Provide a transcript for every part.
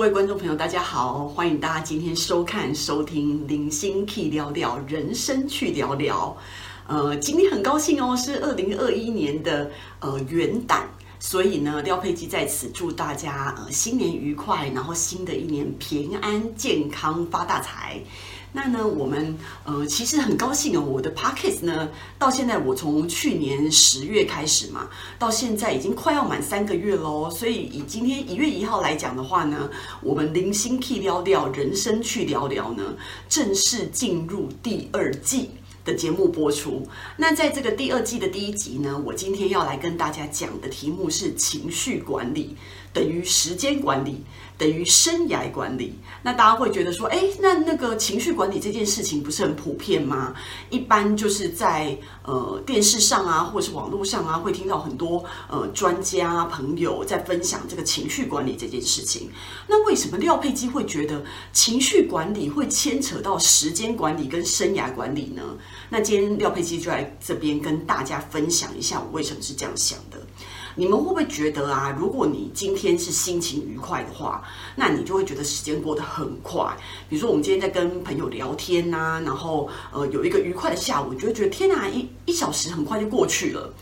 各位观众朋友，大家好，欢迎大家今天收看、收听《零星 Key 聊聊人生去聊聊》。呃，今天很高兴哦，是二零二一年的呃元旦，所以呢，廖佩基在此祝大家呃新年愉快，然后新的一年平安健康发大财。那呢，我们呃其实很高兴哦，我的 Podcast 呢到现在我从去年十月开始嘛，到现在已经快要满三个月喽。所以以今天一月一号来讲的话呢，我们零星 Key 聊聊人生去聊聊呢，正式进入第二季的节目播出。那在这个第二季的第一集呢，我今天要来跟大家讲的题目是情绪管理等于时间管理。等于生涯管理，那大家会觉得说，哎，那那个情绪管理这件事情不是很普遍吗？一般就是在呃电视上啊，或者是网络上啊，会听到很多呃专家朋友在分享这个情绪管理这件事情。那为什么廖佩基会觉得情绪管理会牵扯到时间管理跟生涯管理呢？那今天廖佩基就来这边跟大家分享一下我为什么是这样想的。你们会不会觉得啊？如果你今天是心情愉快的话，那你就会觉得时间过得很快。比如说，我们今天在跟朋友聊天呐、然后呃有一个愉快的下午，你就会觉得天哪，一一小时很快就过去了。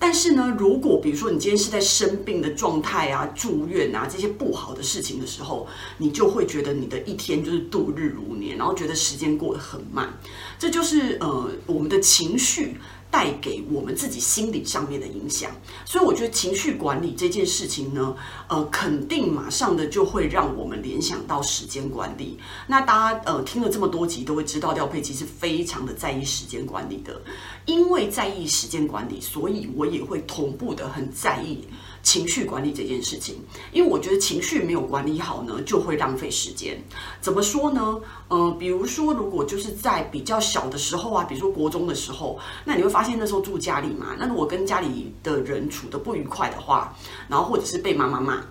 但是呢，如果比如说你今天是在生病的状态啊、住院啊这些不好的事情的时候，你就会觉得你的一天就是度日如年，然后觉得时间过得很慢。这就是呃我们的情绪。带给我们自己心理上面的影响，所以我觉得情绪管理这件事情呢，呃，肯定马上的就会让我们联想到时间管理。那大家呃听了这么多集，都会知道廖佩琪是非常的在意时间管理的，因为在意时间管理，所以我也会同步的很在意。情绪管理这件事情，因为我觉得情绪没有管理好呢，就会浪费时间。怎么说呢？呃，比如说，如果就是在比较小的时候啊，比如说国中的时候，那你会发现那时候住家里嘛，那如果跟家里的人处得不愉快的话，然后或者是被妈妈骂，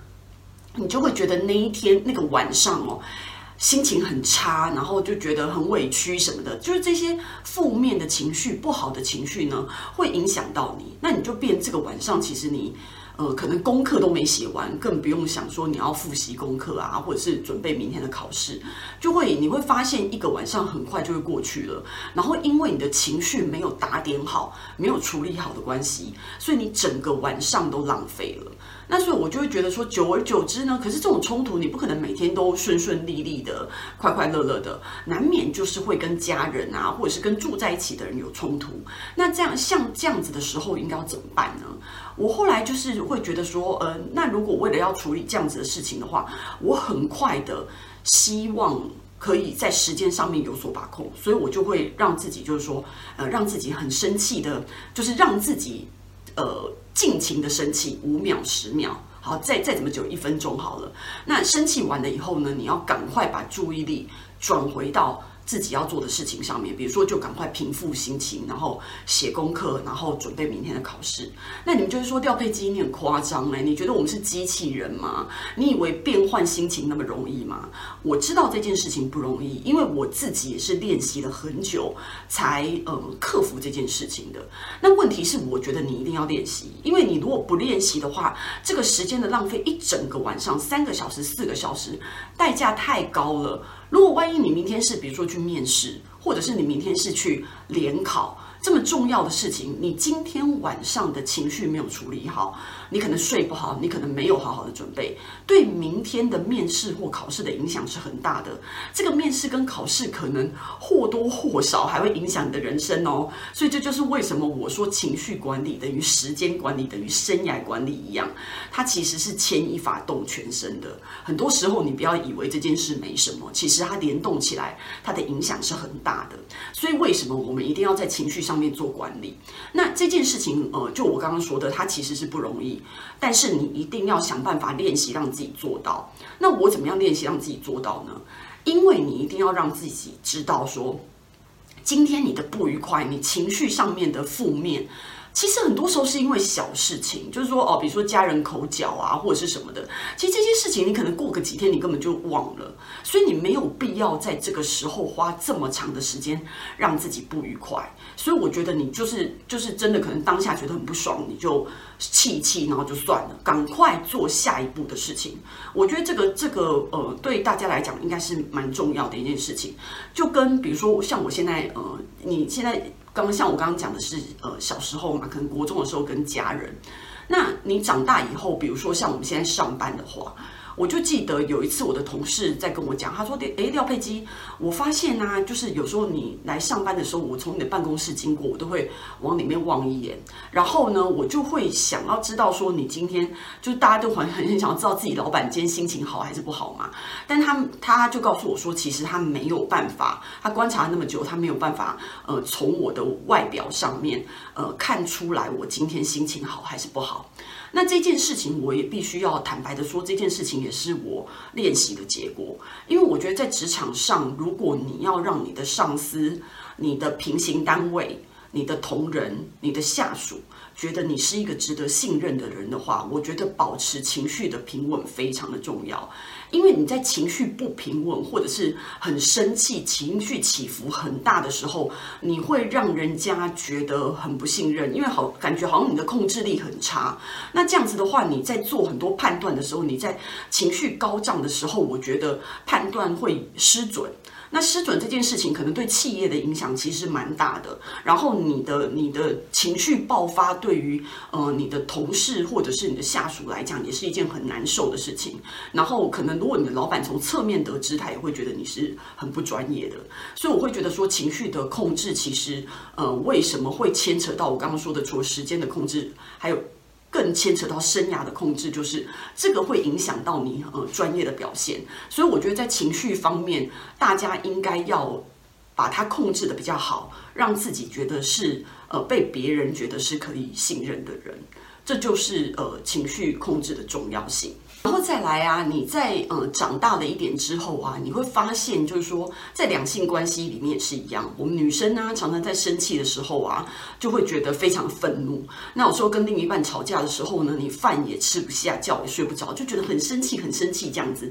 你就会觉得那一天那个晚上哦，心情很差，然后就觉得很委屈什么的，就是这些负面的情绪、不好的情绪呢，会影响到你。那你就变这个晚上，其实你。呃，可能功课都没写完，更不用想说你要复习功课啊，或者是准备明天的考试，就会你会发现一个晚上很快就会过去了。然后因为你的情绪没有打点好，没有处理好的关系，所以你整个晚上都浪费了。那所以我就会觉得说，久而久之呢，可是这种冲突你不可能每天都顺顺利利的、快快乐乐的，难免就是会跟家人啊，或者是跟住在一起的人有冲突。那这样像这样子的时候，应该要怎么办呢？我后来就是会觉得说，呃，那如果为了要处理这样子的事情的话，我很快的希望可以在时间上面有所把控，所以我就会让自己就是说，呃，让自己很生气的，就是让自己。呃，尽情的生气五秒、十秒，好，再再怎么久，一分钟好了。那生气完了以后呢，你要赶快把注意力转回到。自己要做的事情上面，比如说就赶快平复心情，然后写功课，然后准备明天的考试。那你们就是说，调配基你很夸张哎？你觉得我们是机器人吗？你以为变换心情那么容易吗？我知道这件事情不容易，因为我自己也是练习了很久才呃克服这件事情的。那问题是，我觉得你一定要练习，因为你如果不练习的话，这个时间的浪费一整个晚上，三个小时、四个小时，代价太高了。如果万一你明天是比如说去面试，或者是你明天是去联考。这么重要的事情，你今天晚上的情绪没有处理好，你可能睡不好，你可能没有好好的准备，对明天的面试或考试的影响是很大的。这个面试跟考试可能或多或少还会影响你的人生哦。所以这就是为什么我说情绪管理等于时间管理等于生涯管理一样，它其实是牵一发动全身的。很多时候你不要以为这件事没什么，其实它联动起来，它的影响是很大的。所以为什么我们一定要在情绪上面做管理，那这件事情，呃，就我刚刚说的，它其实是不容易，但是你一定要想办法练习，让自己做到。那我怎么样练习让自己做到呢？因为你一定要让自己知道说，今天你的不愉快，你情绪上面的负面，其实很多时候是因为小事情，就是说哦，比如说家人口角啊，或者是什么的。其实这些事情你可能过个几天，你根本就忘了，所以你没有必要在这个时候花这么长的时间让自己不愉快。所以我觉得你就是就是真的可能当下觉得很不爽，你就气一气，然后就算了，赶快做下一步的事情。我觉得这个这个呃，对大家来讲应该是蛮重要的一件事情。就跟比如说像我现在呃，你现在。刚刚像我刚刚讲的是，呃，小时候嘛，可能国中的时候跟家人。那你长大以后，比如说像我们现在上班的话。我就记得有一次，我的同事在跟我讲，他说：“哎，廖佩基，我发现呢、啊，就是有时候你来上班的时候，我从你的办公室经过，我都会往里面望一眼。然后呢，我就会想要知道说，你今天就大家都很很很想要知道自己老板今天心情好还是不好嘛。但他他就告诉我说，其实他没有办法，他观察那么久，他没有办法，呃，从我的外表上面，呃，看出来我今天心情好还是不好。”那这件事情，我也必须要坦白的说，这件事情也是我练习的结果。因为我觉得在职场上，如果你要让你的上司、你的平行单位、你的同仁、你的下属，觉得你是一个值得信任的人的话，我觉得保持情绪的平稳非常的重要。因为你在情绪不平稳或者是很生气、情绪起伏很大的时候，你会让人家觉得很不信任，因为好感觉好像你的控制力很差。那这样子的话，你在做很多判断的时候，你在情绪高涨的时候，我觉得判断会失准。那失准这件事情可能对企业的影响其实蛮大的。然后你的你的情绪爆发，对于呃你的同事或者是你的下属来讲，也是一件很难受的事情。然后可能如果你的老板从侧面得知，他也会觉得你是很不专业的。所以我会觉得说，情绪的控制其实呃为什么会牵扯到我刚刚说的，除了时间的控制，还有。更牵扯到生涯的控制，就是这个会影响到你呃专业的表现，所以我觉得在情绪方面，大家应该要把它控制的比较好，让自己觉得是呃被别人觉得是可以信任的人，这就是呃情绪控制的重要性。然后再来啊，你在呃长大了一点之后啊，你会发现就是说，在两性关系里面也是一样。我们女生呢，常常在生气的时候啊，就会觉得非常愤怒。那有时候跟另一半吵架的时候呢，你饭也吃不下，觉也睡不着，就觉得很生气，很生气这样子，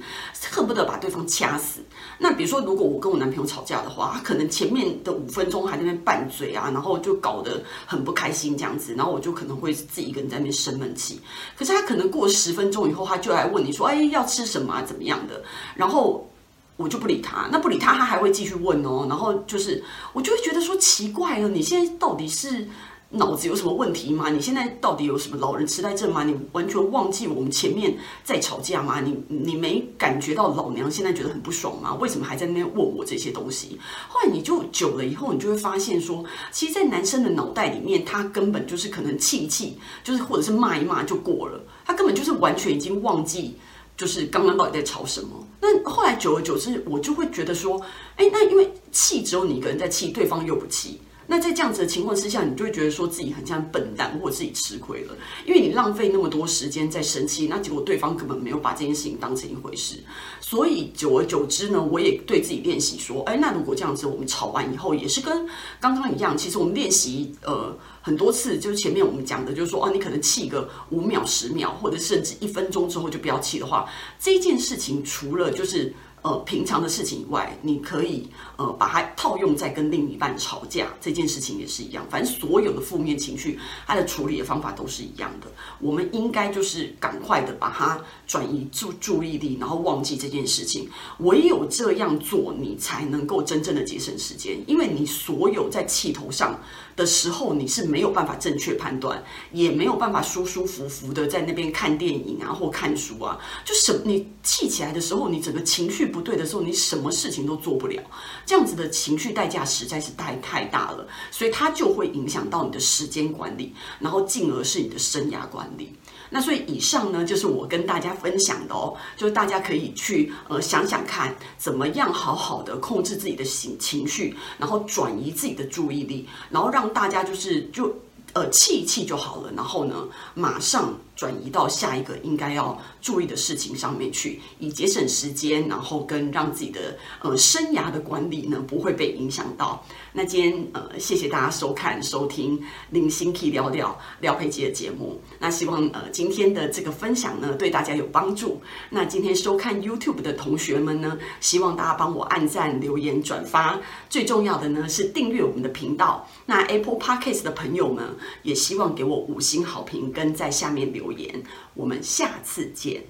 恨不得把对方掐死。那比如说，如果我跟我男朋友吵架的话，他可能前面的五分钟还在那边拌嘴啊，然后就搞得很不开心这样子，然后我就可能会自己一个人在那边生闷气。可是他可能过十分钟以后，他就要来问你说：“哎，要吃什么？怎么样的？”然后我就不理他。那不理他，他还会继续问哦。然后就是我就会觉得说奇怪了，你现在到底是？脑子有什么问题吗？你现在到底有什么老人痴呆症吗？你完全忘记我们前面在吵架吗？你你没感觉到老娘现在觉得很不爽吗？为什么还在那边问我这些东西？后来你就久了以后，你就会发现说，其实，在男生的脑袋里面，他根本就是可能气一气，就是或者是骂一骂就过了，他根本就是完全已经忘记，就是刚刚到底在吵什么。那后来久而久之，我就会觉得说，哎，那因为气只有你一个人在气，对方又不气。那在这样子的情况之下，你就会觉得说自己很像笨蛋，或者自己吃亏了，因为你浪费那么多时间在生气，那结果对方根本没有把这件事情当成一回事。所以久而久之呢，我也对自己练习说，哎，那如果这样子，我们吵完以后也是跟刚刚一样，其实我们练习呃很多次，就是前面我们讲的，就是说哦，你可能气个五秒、十秒，或者甚至一分钟之后就不要气的话，这件事情除了就是。呃，平常的事情以外，你可以呃把它套用在跟另一半吵架这件事情也是一样。反正所有的负面情绪，它的处理的方法都是一样的。我们应该就是赶快的把它转移注注意力，然后忘记这件事情。唯有这样做，你才能够真正的节省时间。因为你所有在气头上的时候，你是没有办法正确判断，也没有办法舒舒服服的在那边看电影啊或看书啊。就是你气起来的时候，你整个情绪。不对的时候，你什么事情都做不了，这样子的情绪代价实在是太太大了，所以它就会影响到你的时间管理，然后进而是你的生涯管理。那所以以上呢，就是我跟大家分享的哦，就是大家可以去呃想想看，怎么样好好的控制自己的情情绪，然后转移自己的注意力，然后让大家就是就。呃，气一气就好了，然后呢，马上转移到下一个应该要注意的事情上面去，以节省时间，然后跟让自己的呃生涯的管理呢不会被影响到。那今天呃谢谢大家收看收听林心 K 聊聊廖佩琪的节目。那希望呃今天的这个分享呢对大家有帮助。那今天收看 YouTube 的同学们呢，希望大家帮我按赞、留言、转发。最重要的呢是订阅我们的频道。那 Apple Podcast 的朋友们也希望给我五星好评，跟在下面留留言。我们下次见。